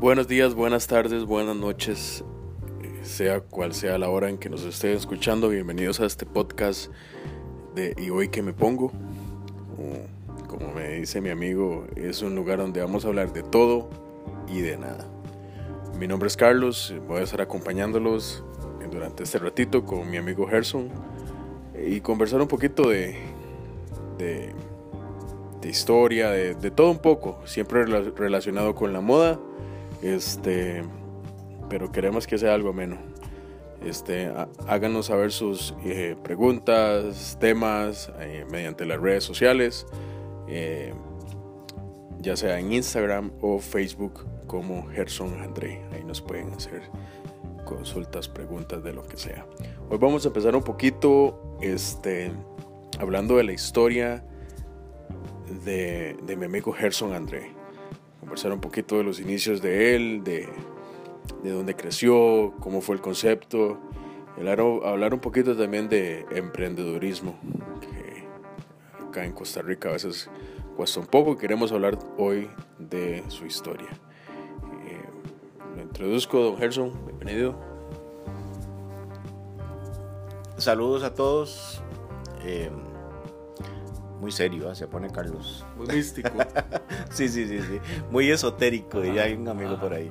Buenos días, buenas tardes, buenas noches, sea cual sea la hora en que nos estén escuchando. Bienvenidos a este podcast de Y hoy que me pongo. Como me dice mi amigo, es un lugar donde vamos a hablar de todo y de nada. Mi nombre es Carlos, voy a estar acompañándolos durante este ratito con mi amigo Gerson y conversar un poquito de, de, historia, de, todo un poco, siempre relacionado con la moda, este, pero queremos que sea algo menos. Este, háganos saber sus eh, preguntas, temas eh, mediante las redes sociales, eh, ya sea en Instagram o Facebook como Gerson André. Ahí nos pueden hacer consultas, preguntas de lo que sea. Hoy vamos a empezar un poquito este, hablando de la historia de, de mi amigo Gerson André. Conversar un poquito de los inicios de él, de, de dónde creció, cómo fue el concepto. Hablar, un poquito también de emprendedurismo, que acá en Costa Rica a veces cuesta un poco. Queremos hablar hoy de su historia. Lo introduzco, don Gerson, bienvenido. Saludos a todos. Eh, muy serio, ¿eh? se pone Carlos. Muy místico. sí, sí, sí, sí. Muy esotérico, y hay un amigo por ahí.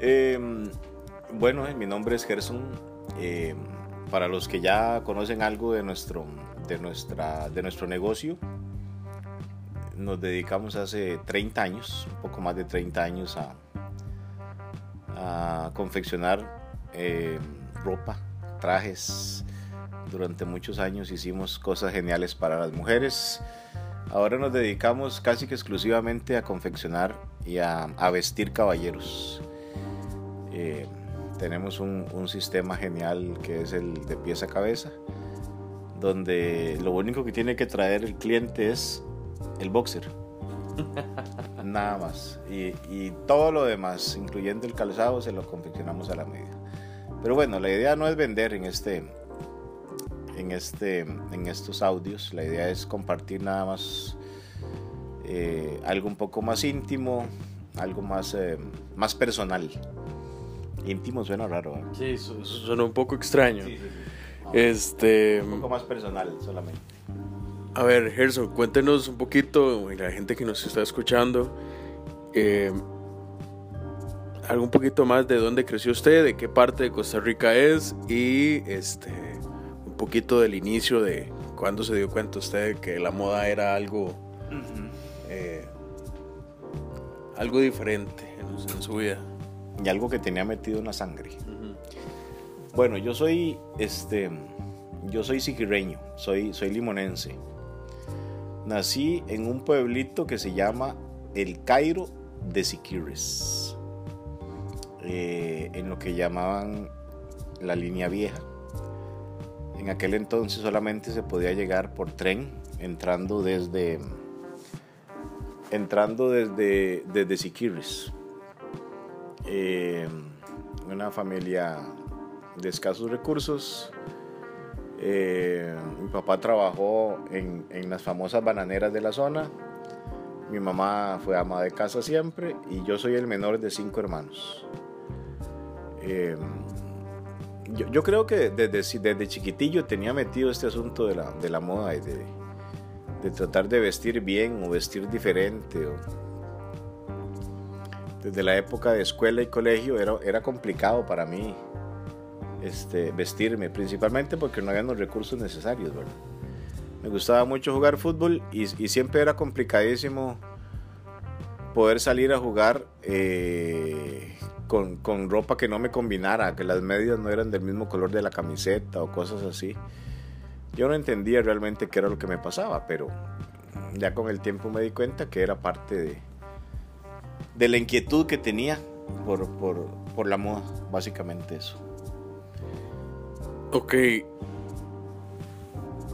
Em, bueno, eh, mi nombre es Gerson. Em, para los que ya conocen algo de nuestro, de, nuestra, de nuestro negocio, nos dedicamos hace 30 años, un poco más de 30 años a, a confeccionar eh, ropa, trajes. Durante muchos años hicimos cosas geniales para las mujeres. Ahora nos dedicamos casi que exclusivamente a confeccionar y a, vestir caballeros. Eh, tenemos un, un, sistema genial que es el de pieza a cabeza, donde lo único que tiene que traer el cliente es el boxer Nada más. Y, todo lo demás, incluyendo el calzado, se lo confeccionamos a la medida. Pero bueno, la idea no es vender en este, en este, en estos audios. La idea es compartir nada más eh, algo un poco más íntimo, algo más, eh, más personal. Íntimo suena raro. ¿eh? Sí, suena un poco extraño. Este, un poco más personal solamente. A ver, Gerson, cuéntenos un poquito, la gente que nos está escuchando, eh, algo un poquito más de dónde creció usted, de qué parte de Costa Rica es y este, un poquito del inicio de cuándo se dio cuenta usted que la moda era algo, eh, algo diferente en, su vida. Y algo que tenía metido en la sangre. Bueno, yo soy, este, yo soy siquireño, soy, soy limonense. Nací en un pueblito que se llama El Cairo de Siquirres, eh, en lo que llamaban la línea vieja. En aquel entonces solamente se podía llegar por tren entrando desde entrando desde, desde Siquirres. Eh, una familia de escasos recursos, eh, mi papá trabajó en, las famosas bananeras de la zona. Mi mamá fue ama de casa siempre y yo soy el menor de cinco hermanos. Eh, yo, creo que desde, desde chiquitillo tenía metido este asunto de la, de la moda y de, de, tratar de vestir bien o vestir diferente. desde la época de escuela y colegio era, era complicado para mí este, vestirme, principalmente porque no había los recursos necesarios, Me gustaba mucho jugar fútbol y, siempre era complicadísimo poder salir a jugar eh, con, con, ropa que no me combinara, que las medias no eran del mismo color de la camiseta o cosas así. Yo no entendía realmente qué era lo que me pasaba, pero ya con el tiempo me di cuenta que era parte de, de la inquietud que tenía por, por, por la moda, básicamente eso. Ok.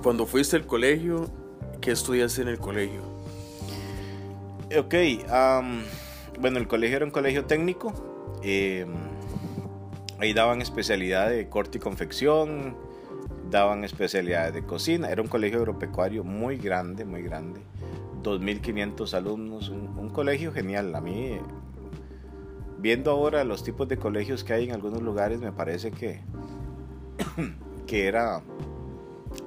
Cuando fuiste al colegio, ¿qué estudiaste en el colegio? Ok, bueno, el colegio era un colegio técnico. Em, ahí daban especialidad de corte y confección, daban especialidades de cocina. Era un colegio agropecuario muy grande, muy grande. 2.500 alumnos, un, colegio genial. A mí viendo ahora los tipos de colegios que hay en algunos lugares, me parece que, que, era,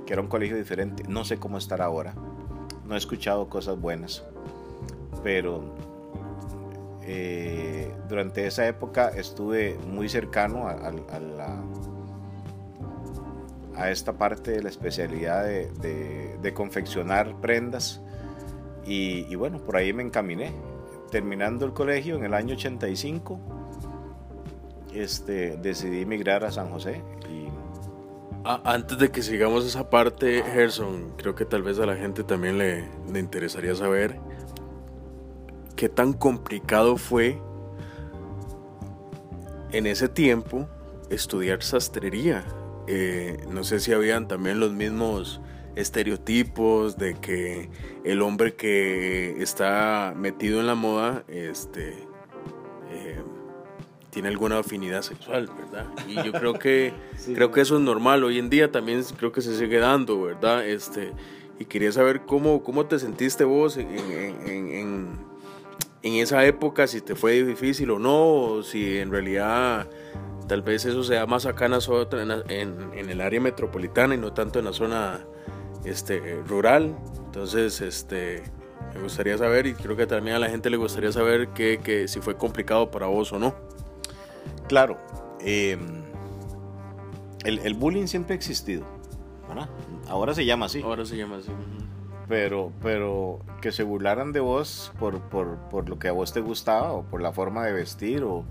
que era un colegio diferente. No sé cómo estar ahora. No he escuchado cosas buenas. Pero eh, durante esa época estuve muy cercano a, la, a, esta parte de la especialidad de, confeccionar prendas. Y, bueno, por ahí me encaminé terminando el colegio en el año 85, este, decidí emigrar a San José. Y... antes de que sigamos esa parte, Gerson, creo que tal vez a la gente también le, le interesaría saber qué tan complicado fue en ese tiempo estudiar sastrería. Eh, no sé si habían también los mismos estereotipos de que el hombre que está metido en la moda este, eh, tiene alguna afinidad sexual, ¿verdad? Y yo creo que, creo que eso es normal. Hoy en día también creo que se sigue dando, ¿verdad? Este, y quería saber cómo, cómo te sentiste vos en, en, en esa época, si te fue difícil o no, o si en realidad tal vez eso sea más acá en, en, en, el área metropolitana y no tanto en la zona este, rural. Entonces, este, me gustaría saber y creo que también a la gente le gustaría saber que, que si fue complicado para vos o no. Claro, em, el, el, bullying siempre ha existido. Ahora se llama así. Ahora se llama así. Pero, pero que se burlaran de vos por, por, por, lo que a vos te gustaba o por la forma de vestir o,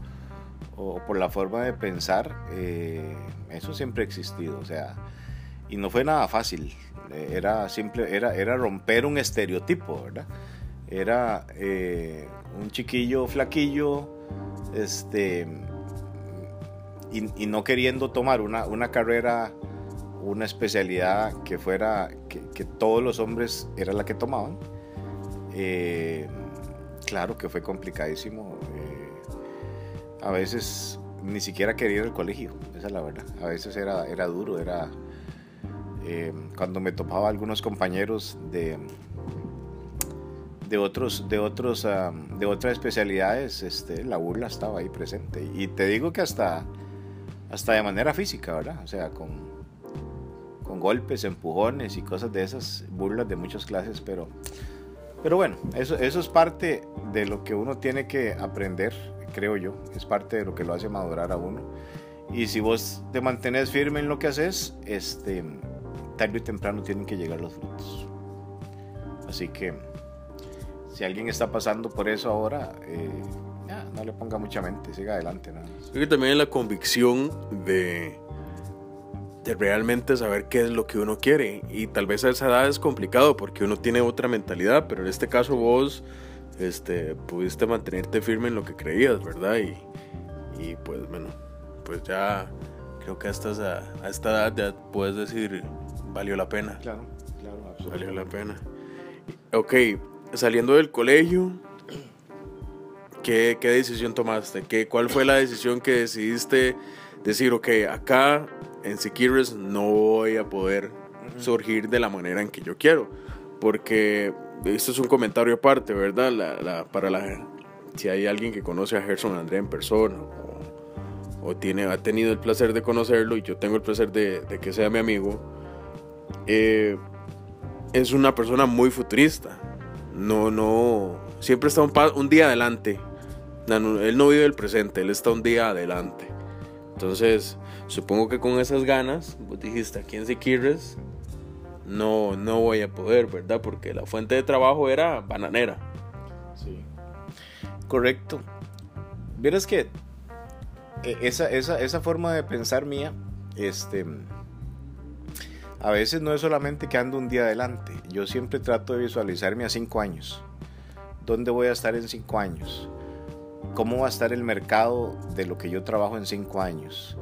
o por la forma de pensar, eh, eso siempre ha existido. O sea, y no fue nada fácil. Era simple, era, era romper un estereotipo, ¿verdad? Era eh, un chiquillo flaquillo, este, y, no queriendo tomar una, una, carrera, una especialidad que fuera, que, todos los hombres era la que tomaban. Eh, claro que fue complicadísimo. a veces ni siquiera quería ir al colegio, esa es la verdad. A veces era, era duro, era eh, cuando me topaba algunos compañeros de, de otros de otros ah, de otras especialidades este la burla estaba ahí presente y te digo que hasta hasta de manera física verdad o sea con golpes empujones y cosas de esas burlas de muchas clases pero pero bueno eso eso es parte de lo que uno tiene que aprender creo yo es parte de lo que lo hace madurar a uno y si vos te mantienes firme en lo que haces este tarde o temprano tienen que llegar los frutos. Así que si alguien está pasando por eso ahora, eh, no le ponga mucha mente, siga adelante. Creo que también la convicción de, de realmente saber qué es lo que uno quiere. Y tal vez a esa edad es complicado porque uno tiene otra mentalidad, pero en este caso vos este, pudiste mantenerte firme en lo que creías, ¿verdad? Y, y pues bueno, pues ya creo que hasta a esta edad ya puedes decir, valió la pena. Claro, claro, Valió la pena. Ok, saliendo del colegio, ¿qué, qué decisión tomaste? ¿Qué, ¿Cuál fue la decisión que decidiste decir, ok, acá en Siquirres no voy a poder surgir de la manera en que yo quiero? Porque esto es un comentario aparte, ¿verdad? La, para la si hay alguien que conoce a Gerson André en persona o, tiene, ha tenido el placer de conocerlo y yo tengo el placer de, de que sea mi amigo, eh, es una persona muy futurista. No, no, siempre está un, día adelante. él no vive el presente, él está un día adelante. Entonces, supongo que con esas ganas, vos dijiste aquí en Siquirres, no, no voy a poder, ¿verdad? Porque la fuente de trabajo era bananera. Sí. Correcto. Vieras que eh, esa, esa, esa forma de pensar mía, este a veces no es solamente que ando un día adelante, yo siempre trato de visualizarme a cinco años. ¿Dónde voy a estar en cinco años? ¿Cómo va a estar el mercado de lo que yo trabajo en cinco años?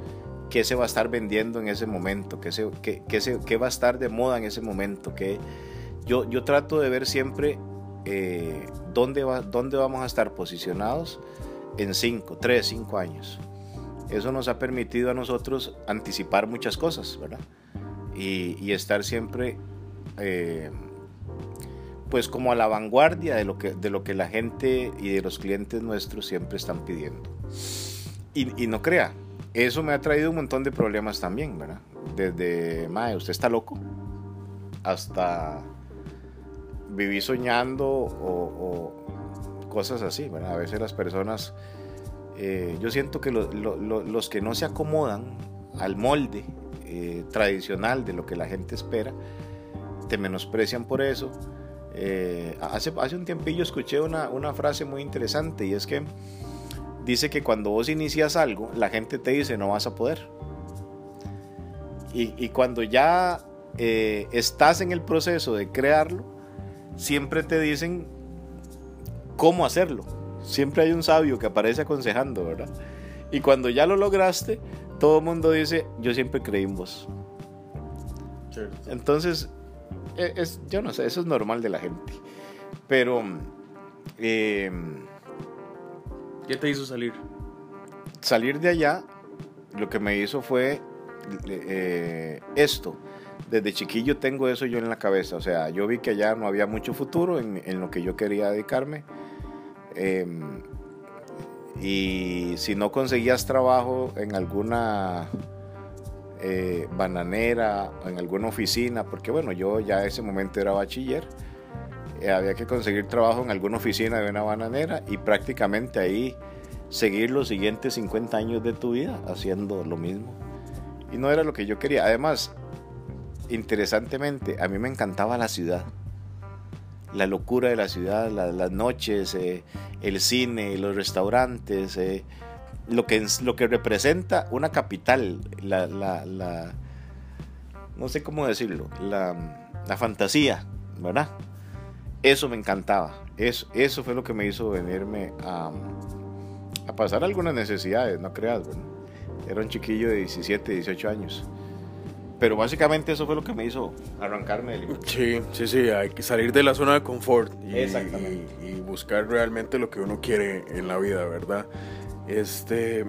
¿Qué se va a estar vendiendo en ese momento? ¿Qué, se, qué, qué, va a estar de moda en ese momento? ¿Qué, yo, yo trato de ver siempre eh, dónde, va, dónde vamos a estar posicionados en cinco, tres, cinco años. Eso nos ha permitido a nosotros anticipar muchas cosas, ¿verdad? y, estar siempre eh, pues como a la vanguardia de lo, que, de lo que la gente y de los clientes nuestros siempre están pidiendo. Y, no crea, eso me ha traído un montón de problemas también, ¿verdad? Desde, mae, usted está loco, hasta vivir soñando o, cosas así, ¿verdad? A veces las personas, eh, yo siento que los que no se acomodan al molde eh, tradicional de lo que la gente espera, te menosprecian por eso. Eh, hace, hace un tiempillo escuché una, una frase muy interesante y es que dice que cuando vos inicias algo, la gente te dice no vas a poder. Y, cuando ya eh, estás en el proceso de crearlo, siempre te dicen cómo hacerlo. Siempre hay un sabio que aparece aconsejando, ¿verdad? Y cuando ya lo lograste, todo el mundo dice, yo siempre creí en vos. Entonces, es, yo no sé, eso es normal de la gente. Pero... Eh, ¿Qué te hizo salir? Salir de allá, lo que me hizo fue eh, esto. Desde chiquillo tengo eso yo en la cabeza. O sea, yo vi que allá no había mucho futuro en, lo que yo quería dedicarme. Em, y si no conseguías trabajo en alguna eh, bananera, en alguna oficina, porque bueno, yo ya en ese momento era bachiller, eh, había que conseguir trabajo en alguna oficina de una bananera y prácticamente ahí seguir los siguientes 50 años de tu vida haciendo lo mismo. Y no era lo que yo quería. Además, interesantemente, a mí me encantaba la ciudad. La locura de la ciudad, las noches, eh, el cine, los restaurantes, eh, lo, que, lo que representa una capital, la, la, no sé cómo decirlo, la, la fantasía, ¿verdad? Eso me encantaba. Eso, eso fue lo que me hizo venirme a, a pasar algunas necesidades, no creas. Era un chiquillo de 17, 18 años. Pero básicamente eso fue lo que me hizo arrancarme del Sí, sí, sí, hay que salir de la zona de confort y, y, buscar realmente lo que uno quiere en la vida, ¿verdad? Este,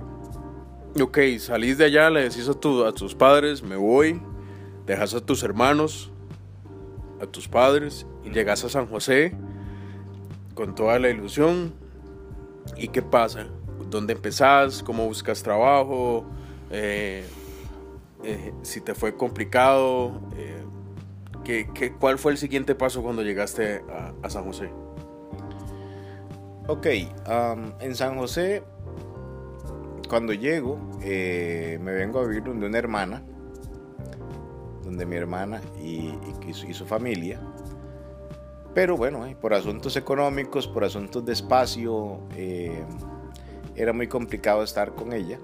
ok, salís de allá, le decís a, a tus padres, me voy, dejas a tus hermanos, a tus padres y llegas a San José con toda la ilusión. ¿Y qué pasa? ¿Dónde empezás? ¿Cómo buscas trabajo? Eh, eh, si te fue complicado. Eh, ¿qué, qué, cuál fue el siguiente paso cuando llegaste a, San José? Ok, en San José, cuando llego, me vengo a vivir donde una hermana donde mi hermana y, su, familia. Pero bueno, eh, por asuntos económicos, por asuntos de espacio, eh, era muy complicado estar con ella.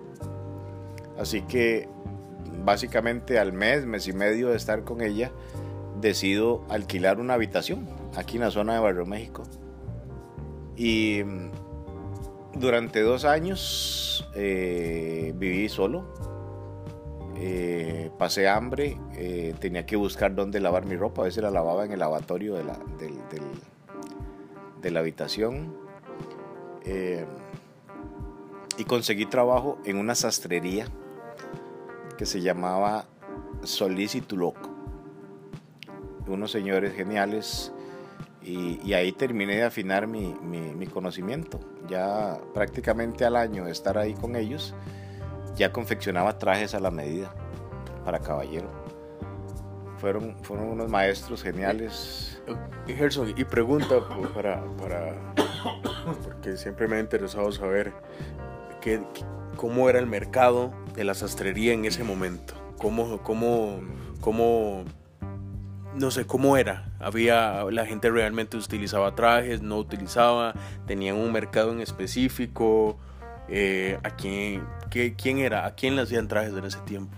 Así que básicamente al mes, mes y medio de estar con ella, decido alquilar una habitación aquí en la zona de Barrio México. Y durante dos años eh, viví solo, eh, pasé hambre, eh, tenía que buscar dónde lavar mi ropa, a veces la lavaba en el lavatorio de la, de la habitación. Y conseguí trabajo en una sastrería que se llamaba Solís y Unos señores geniales y, ahí terminé de afinar mi, mi, conocimiento. Ya prácticamente al año de estar ahí con ellos, ya confeccionaba trajes a la medida para caballero. Fueron, fueron unos maestros geniales. Y Gerson, y pregunta para, para, porque siempre me ha interesado saber qué, cómo era el mercado de la sastrería en ese momento. Cómo, cómo, cómo, no sé cómo era. Había, la gente realmente utilizaba trajes, no utilizaba, tenían un mercado en específico. Eh, ¿a quién, quién era? ¿A quién le hacían trajes en ese tiempo?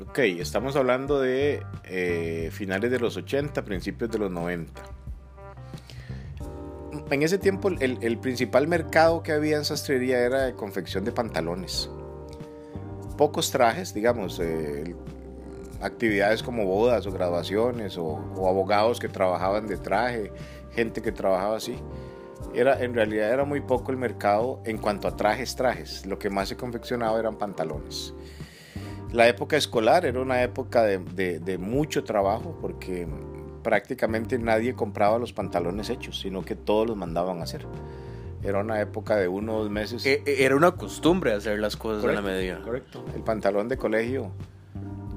Ok, estamos hablando de eh, finales de los 80, principios de los 90. En ese tiempo el, principal mercado que había en sastrería era de confección de pantalones. Pocos trajes, digamos, eh, actividades como bodas o graduaciones o, o, abogados que trabajaban de traje, gente que trabajaba así era, en realidad era muy poco el mercado en cuanto a trajes, trajes. Lo que más se confeccionaba eran pantalones. La época escolar era una época de, mucho trabajo porque prácticamente nadie compraba los pantalones hechos, sino que todos los mandaban a hacer. Era una época de uno o dos meses. E, e, era una costumbre hacer las cosas correcto, a la medida. Correcto. El pantalón de colegio.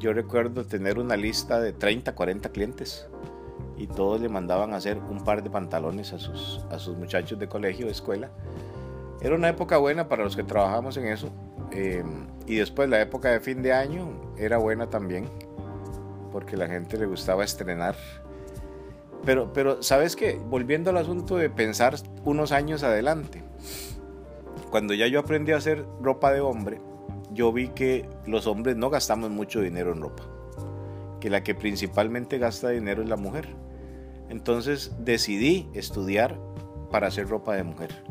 Yo recuerdo tener una lista de 30, 40 clientes y todos le mandaban hacer un par de pantalones a sus, a sus muchachos de colegio, de escuela. Era una época buena para los que trabajamos en eso. Eh, y después la época de fin de año era buena también, porque la gente le gustaba estrenar. Pero, pero ¿sabes qué? Volviendo al asunto de pensar unos años adelante. Cuando ya yo aprendí a hacer ropa de hombre, yo vi que los hombres no gastamos mucho dinero en ropa. Que la que principalmente gasta dinero es la mujer. Entonces decidí estudiar para hacer ropa de mujer.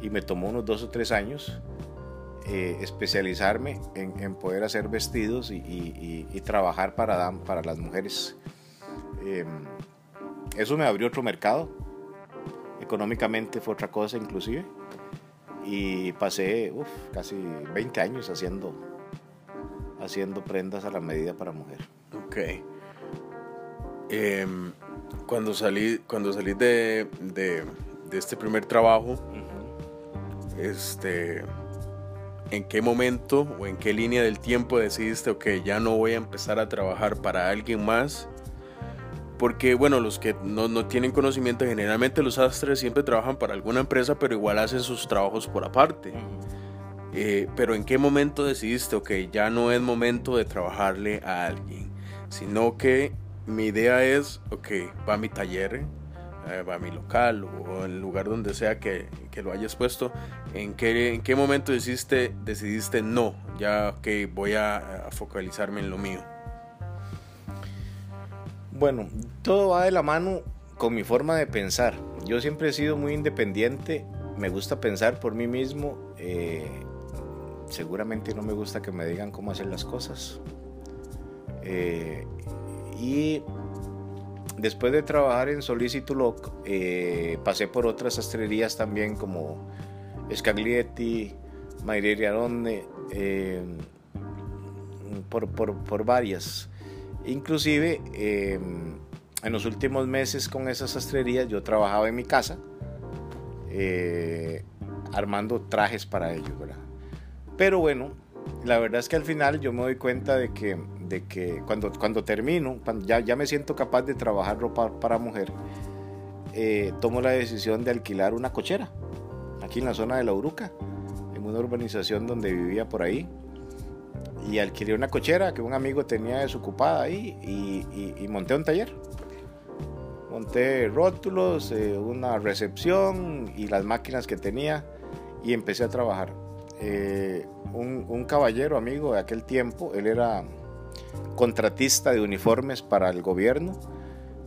Y me tomó unos dos o tres años eh, especializarme en, poder hacer vestidos y, trabajar para, para las mujeres. Em, eso me abrió otro mercado. Económicamente fue otra cosa inclusive. Y pasé casi 20 años haciendo, haciendo prendas a la medida para mujer. Ok. Em, cuando salí, cuando salí de, de, este primer trabajo, este, ¿en qué momento o en qué línea del tiempo decidiste, ok, ya no voy a empezar a trabajar para alguien más? Porque, bueno, los que no, no, tienen conocimiento, generalmente los astres siempre trabajan para alguna empresa, pero igual hacen sus trabajos por aparte. Eh, pero ¿en qué momento decidiste, ok, ya no es momento de trabajarle a alguien? Sino que mi idea es, ok, va a mi taller, eh, va a mi local o el lugar donde sea que, que lo hayas puesto. ¿En qué, ¿En qué momento decidiste, decidiste no? Ya que voy a, a focalizarme en lo mío. Bueno, todo va de la mano con mi forma de pensar. Yo siempre he sido muy independiente, me gusta pensar por mí mismo. Eh, seguramente no me gusta que me digan cómo hacer las cosas. Eh, y después de trabajar en Solicituloc, eh, pasé por otras sastrerías también como Scaglietti, por, por, por varias. Inclusive em, en los últimos meses con esas sastrerías yo trabajaba en mi casa eh, armando trajes para ellos. Pero bueno, la verdad es que al final yo me doy cuenta de que, de que cuando, cuando termino, ya, ya me siento capaz de trabajar ropa para mujer, eh, tomo la decisión de alquilar una cochera aquí en la zona de La Uruca, en una urbanización donde vivía por ahí y alquilé una cochera que un amigo tenía desocupada ahí y, monté un taller. Monté rótulos, eh, una recepción y las máquinas que tenía y empecé a trabajar. Eh, un, caballero amigo de aquel tiempo, él era contratista de uniformes para el gobierno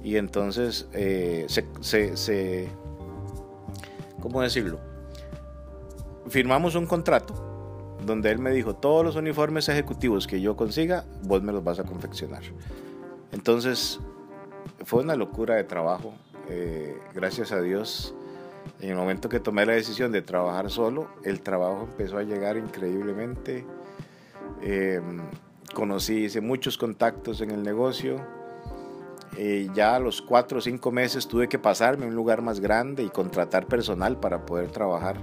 y entonces eh, se, se, ¿cómo decirlo? Firmamos un contrato donde él me dijo, todos los uniformes ejecutivos que yo consiga, vos me los vas a confeccionar. Entonces, fue una locura de trabajo. Eh, gracias a Dios, en el momento que tomé la decisión de trabajar solo, el trabajo empezó a llegar increíblemente. Eh, conocí, hice muchos contactos en el negocio. Eh, ya a los cuatro o cinco meses tuve que pasarme a un lugar más grande y contratar personal para poder trabajar,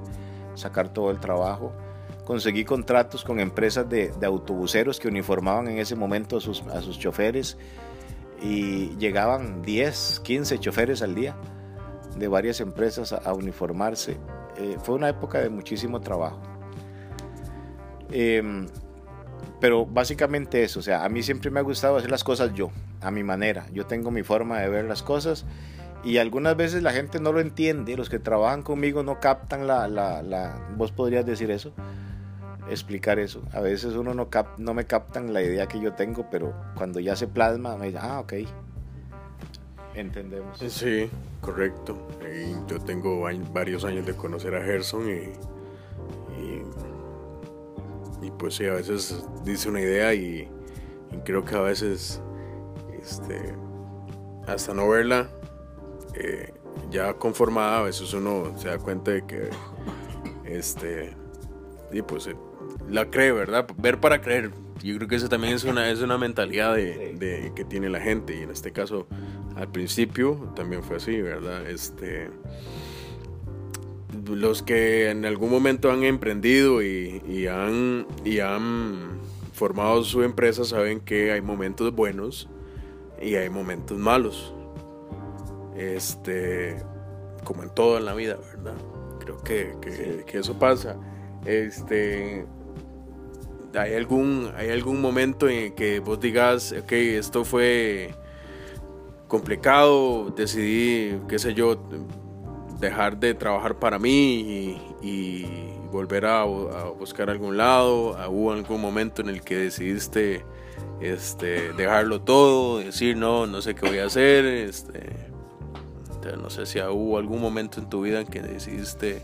sacar todo el trabajo conseguí contratos con empresas de, autobuseros que uniformaban en ese momento a sus, a sus choferes y llegaban 10, 15 choferes al día de varias empresas a, uniformarse. Eh, fue una época de muchísimo trabajo. Em, pero básicamente eso, o sea, a mí siempre me ha gustado hacer las cosas yo, a mi manera. Yo tengo mi forma de ver las cosas y algunas veces la gente no lo entiende, los que trabajan conmigo no captan la, la, la vos podrías decir eso, explicar eso. A veces uno no, no me captan la idea que yo tengo, pero cuando ya se plasma, me dice, ah, ok, entendemos. Sí, correcto. yo tengo varios años de conocer a Gerson y, y, pues sí, a veces dice una idea y, creo que a veces, este, hasta no verla, eh, ya conformada, a veces uno se da cuenta de que, este, y pues la cree, ¿verdad? Ver para creer. Yo creo que eso también es una, es una mentalidad de, que tiene la gente y en este caso al principio también fue así, ¿verdad? Este, los que en algún momento han emprendido y, han, y han formado su empresa saben que hay momentos buenos y hay momentos malos. Este, como en todo en la vida, ¿verdad? Creo que, que eso pasa. Este, ¿hay algún, ¿hay algún momento en que vos digas, ok, esto fue complicado, decidí, qué sé yo, dejar de trabajar para mí y, volver a, buscar algún lado? ¿Hubo algún momento en el que decidiste este, dejarlo todo, decir, no, no sé qué voy a hacer? Este, no sé si hubo algún momento en tu vida en que decidiste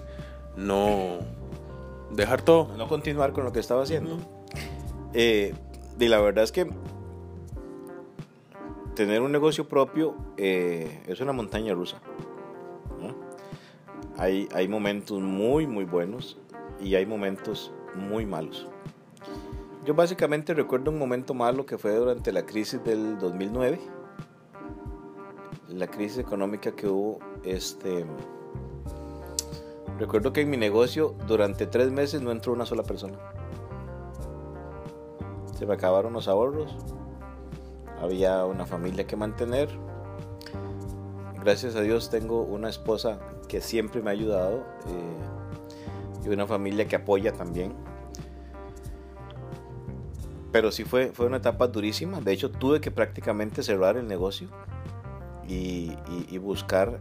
no dejar todo. No continuar con lo que estaba haciendo. Eh, y la verdad es que tener un negocio propio eh, es una montaña rusa. Hay, hay momentos muy, muy buenos y hay momentos muy malos. Yo básicamente recuerdo un momento malo que fue durante la crisis del 2009, la crisis económica que hubo. Este, recuerdo que en mi negocio durante tres meses no entró una sola persona. Se me acabaron los ahorros, había una familia que mantener. Gracias a Dios tengo una esposa que siempre me ha ayudado eh, y una familia que apoya también. Pero sí fue, fue una etapa durísima. De hecho, tuve que prácticamente cerrar el negocio y, buscar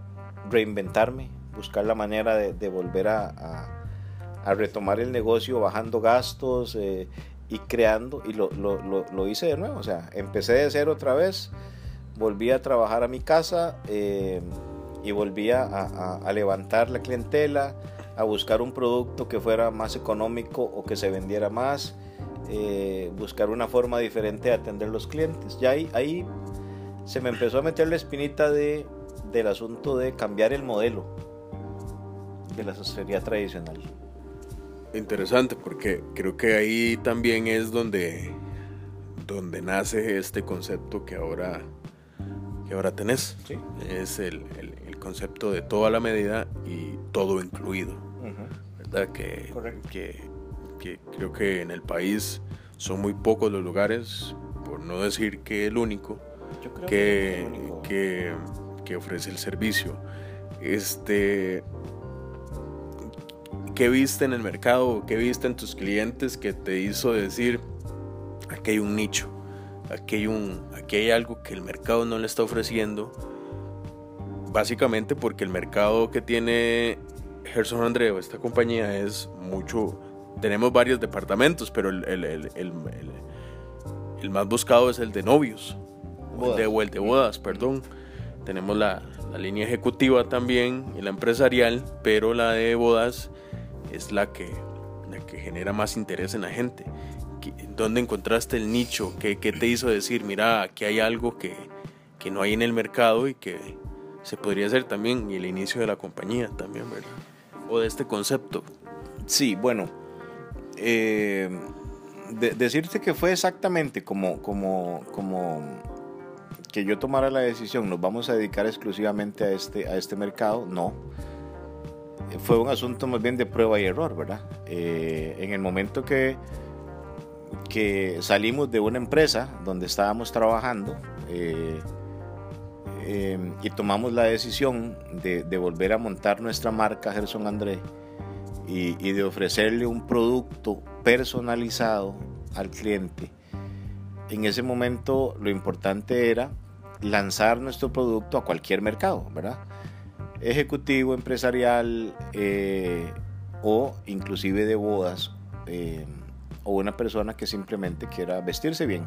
reinventarme, buscar la manera de, volver a, retomar el negocio bajando gastos, eh, y creando y lo, lo, lo, hice de nuevo. O sea, empecé de cero otra vez, volví a trabajar a mi casa eh, y volví a, levantar la clientela, a buscar un producto que fuera más económico o que se vendiera más, eh, buscar una forma diferente de atender los clientes. Ya ahí, ahí se me empezó a meter la espinita de, del asunto de cambiar el modelo de la sastrería tradicional interesante porque creo que ahí también es donde, donde nace este concepto que ahora, que ahora tenés. Es el, el, concepto de toda la medida y todo incluido. ¿Verdad? Que, que, que, creo que en el país son muy pocos los lugares, por no decir que el único, que, que, que ofrece el servicio. Este, ¿Qué viste en el mercado? ¿Qué viste en tus clientes que te hizo decir, aquí hay un nicho, aquí hay, un, aquí hay algo que el mercado no le está ofreciendo? Básicamente porque el mercado que tiene Gerson Andreo, esta compañía, es mucho... Tenemos varios departamentos, pero el, el, más buscado es el de novios, o el de, bodas, perdón. Tenemos la, la línea ejecutiva también y la empresarial, pero la de bodas es la que, que genera más interés en la gente. ¿Dónde encontraste el nicho? ¿Qué, te hizo decir, mira, aquí hay algo que, no hay en el mercado y que se podría hacer también? Y el inicio de la compañía también, ¿verdad? O de este concepto. Sí, bueno, eh, decirte que fue exactamente como, como, como que yo tomara la decisión, nos vamos a dedicar exclusivamente a este, a este mercado, no fue un asunto más bien de prueba y error, ¿verdad? Eh, en el momento que, que salimos de una empresa donde estábamos trabajando eh, eh, y tomamos la decisión de, volver a montar nuestra marca Gerson André y, y de ofrecerle un producto personalizado al cliente, en ese momento lo importante era lanzar nuestro producto a cualquier mercado, ¿verdad? Ejecutivo, empresarial eh, o inclusive de bodas eh, o una persona que simplemente quiera vestirse bien.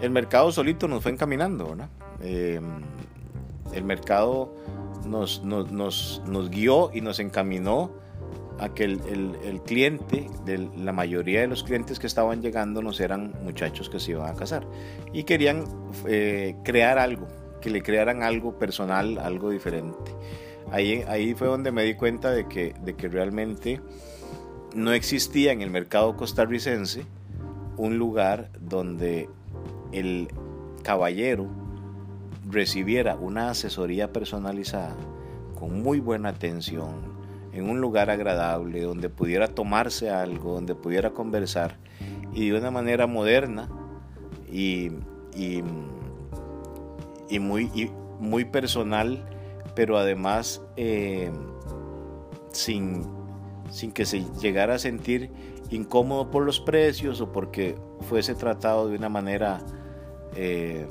El mercado solito nos fue encaminando, eh, el mercado nos, nos, nos, guió y nos encaminó a que el, el, cliente, de la mayoría de los clientes que estaban llegando nos eran muchachos que se iban a casar y querían crear algo, que le crearan algo personal, algo diferente. Ahí, ahí fue donde me di cuenta de que, de que realmente no existía en el mercado costarricense un lugar donde el caballero recibiera una asesoría personalizada con muy buena atención, en un lugar agradable, donde pudiera tomarse algo, donde pudiera conversar y de una manera moderna y, y, muy, muy personal, pero además eh, sin, sin que se llegara a sentir incómodo por los precios o porque fuese tratado de una manera, eh,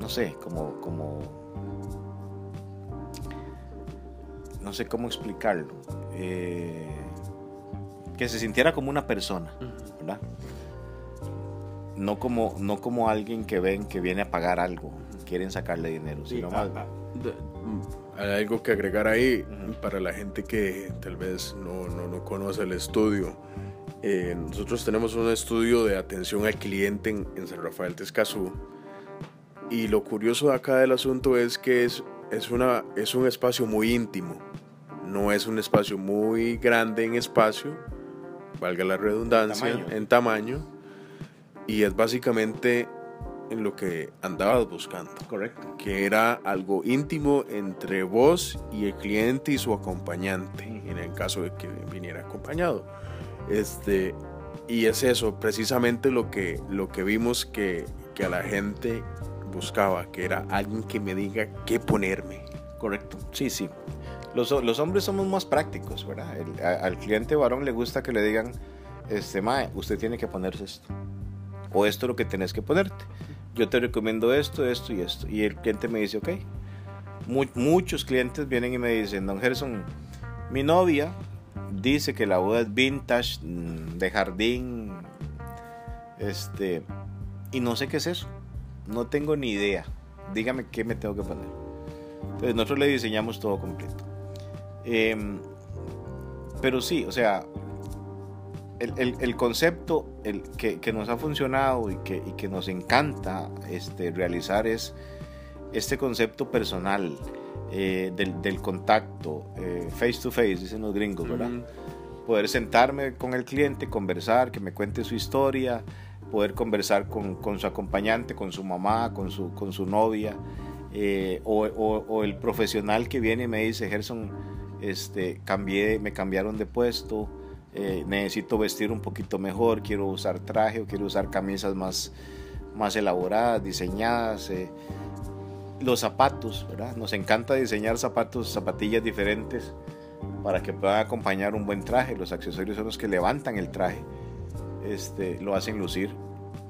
no sé, como, como, no sé cómo explicarlo, eh, que se sintiera como una persona, ¿verdad? No como, no como alguien que ven que viene a pagar algo, quieren sacarle dinero, sino más... Hay algo que agregar ahí para la gente que tal vez no, no, no conoce el estudio. Eh, nosotros tenemos un estudio de atención al cliente en, en San Rafael Tescazú. Y lo curioso de acá del asunto es que es, es, una, es un espacio muy íntimo. No es un espacio muy grande en espacio, valga la redundancia, en tamaño. Y es básicamente en lo que andabas buscando. Correcto. Que era algo íntimo entre vos y el cliente y su acompañante, en el caso de que viniera acompañado. Este, y es eso, precisamente lo que, lo que vimos que, que a la gente buscaba, que era alguien que me diga qué ponerme. Correcto, sí, sí. Los, los hombres somos más prácticos, ¿verdad? al cliente varón le gusta que le digan, este, mae, usted tiene que ponerse esto. O esto es lo que tenés que ponerte yo te recomiendo esto, esto y esto. Y el cliente me dice, ok. muchos clientes vienen y me dicen, don Gerson, mi novia dice que la boda es vintage, mm, de jardín, este, y no sé qué es eso. No tengo ni idea. Dígame qué me tengo que poner. Entonces nosotros le diseñamos todo completo. Em, pero sí, o sea, el, concepto el, que, nos ha funcionado y que, que nos encanta este, realizar es este concepto personal eh, del, contacto, eh, face to face, dicen los gringos, ¿verdad? Poder sentarme con el cliente, conversar, que me cuente su historia, poder conversar con, su acompañante, con su mamá, con su, con su novia, eh, o, o, el profesional que viene y me dice, Gerson, este, cambié, me cambiaron de puesto, eh, necesito vestir un poquito mejor, quiero usar traje o quiero usar camisas más, más elaboradas, diseñadas. Eh. Los zapatos, ¿verdad? Nos encanta diseñar zapatos, zapatillas diferentes para que puedan acompañar un buen traje. Los accesorios son los que levantan el traje, este, lo hacen lucir.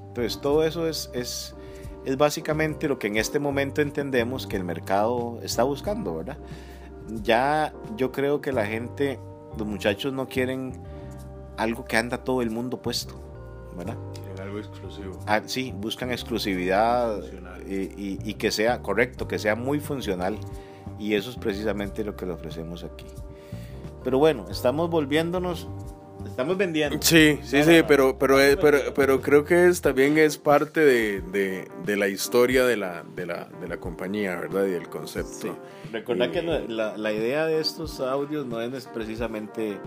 Entonces todo eso es, es, es básicamente lo que en este momento entendemos que el mercado está buscando, ¿verdad? Ya yo creo que la gente, los muchachos no quieren algo que anda todo el mundo puesto, ¿verdad? algo exclusivo. Ah, sí, buscan exclusividad y, y, que sea correcto, que sea muy funcional. Y eso es precisamente lo que le ofrecemos aquí. Pero bueno, estamos volviéndonos estamos vendiendo. Sí, sí, sí, pero, pero, pero, pero, creo que es, también es parte de, de, de la historia de la, de, la, de la compañía, ¿verdad? Y del concepto. Recordad que la, la, idea de estos audios no es precisamente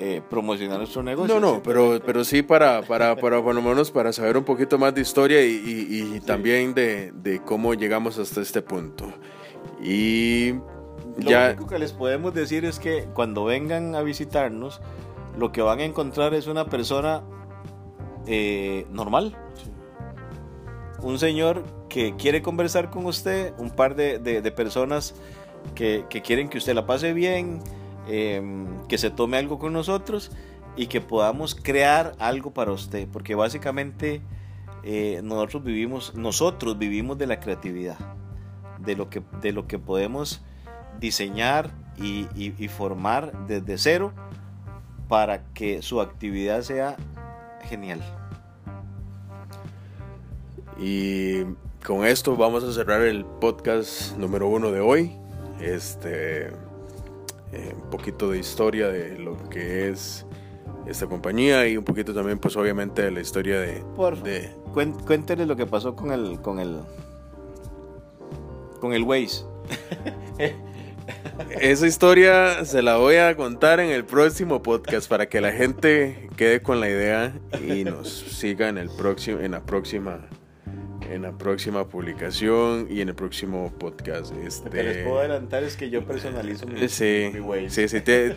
eh, promocionar nuestro negocio. No, no, pero, pero sí para, para, para, por lo menos para saber un poquito más de historia y, también de, de, cómo llegamos hasta este punto. Y lo único que les podemos decir es que cuando vengan a visitarnos, lo que van a encontrar es una persona eh, normal. Un señor que quiere conversar con usted, un par de, de, personas que, que quieren que usted la pase bien, Em, que se tome algo con nosotros y que podamos crear algo para usted, porque básicamente eh, nosotros vivimos, nosotros vivimos de la creatividad, de lo que, de lo que podemos diseñar y, formar desde cero para que su actividad sea genial. Y con esto vamos a cerrar el podcast número uno de hoy. Este, eh, un poquito de historia de lo que es esta compañía y un poquito también pues obviamente de la historia de... Por de... Lo que pasó con el... con el... con el Waze. Esa historia se la voy a contar en el próximo podcast para que la gente quede con la idea y nos siga en el próximo en la próxima en la próxima publicación y en el próximo podcast. Este, Lo que les puedo adelantar es que yo personalizo mi, Sí, mi sí, sí, te-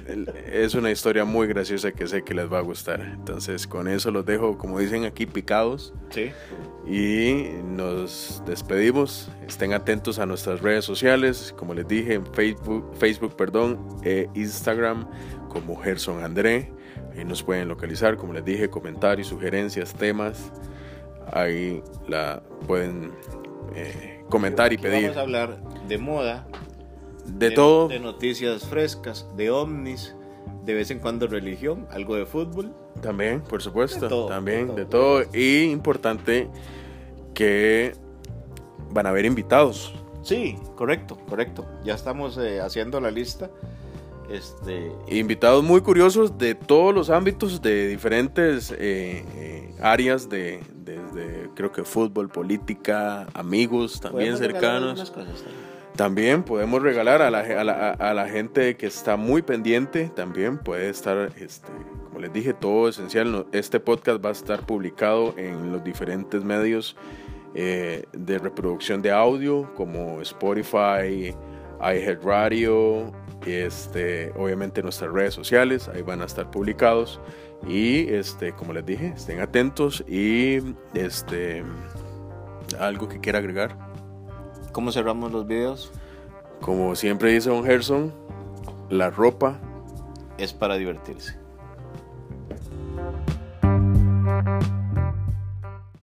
es una historia muy graciosa que sé que les va a gustar. Entonces, con eso los dejo, como dicen aquí, picados. Sí. Y nos despedimos. Estén atentos a nuestras redes sociales, como les dije, en Facebook, Facebook perdón, e Instagram como Gerson André. Ahí nos pueden localizar, como les dije, comentarios, sugerencias, temas. Ahí la pueden eh, comentar y pedir. Vamos a hablar de moda, De todo, de noticias frescas, de ovnis, de vez en cuando religión, algo de fútbol. también, por supuesto. De todo, también, de de todo. Y importante que van a haber invitados. Sí, correcto, correcto. Ya estamos eh, haciendo la lista. Este, Invitados muy curiosos de todos los ámbitos, de diferentes eh, áreas, de, desde creo que fútbol, política, amigos también cercanos. cosas también. Podemos regalar a la, a, la, a la gente que está muy pendiente, también puede estar, este, como les dije, todo esencial. Este podcast va a estar publicado en los diferentes medios eh, de reproducción de audio, como Spotify, iHeartRadio, este, obviamente nuestras redes sociales, ahí van a estar publicados. Y este, como les dije, estén atentos y este algo que quiera agregar. ¿Cómo cerramos los videos? Como siempre dice Don Gerson, la ropa es para divertirse.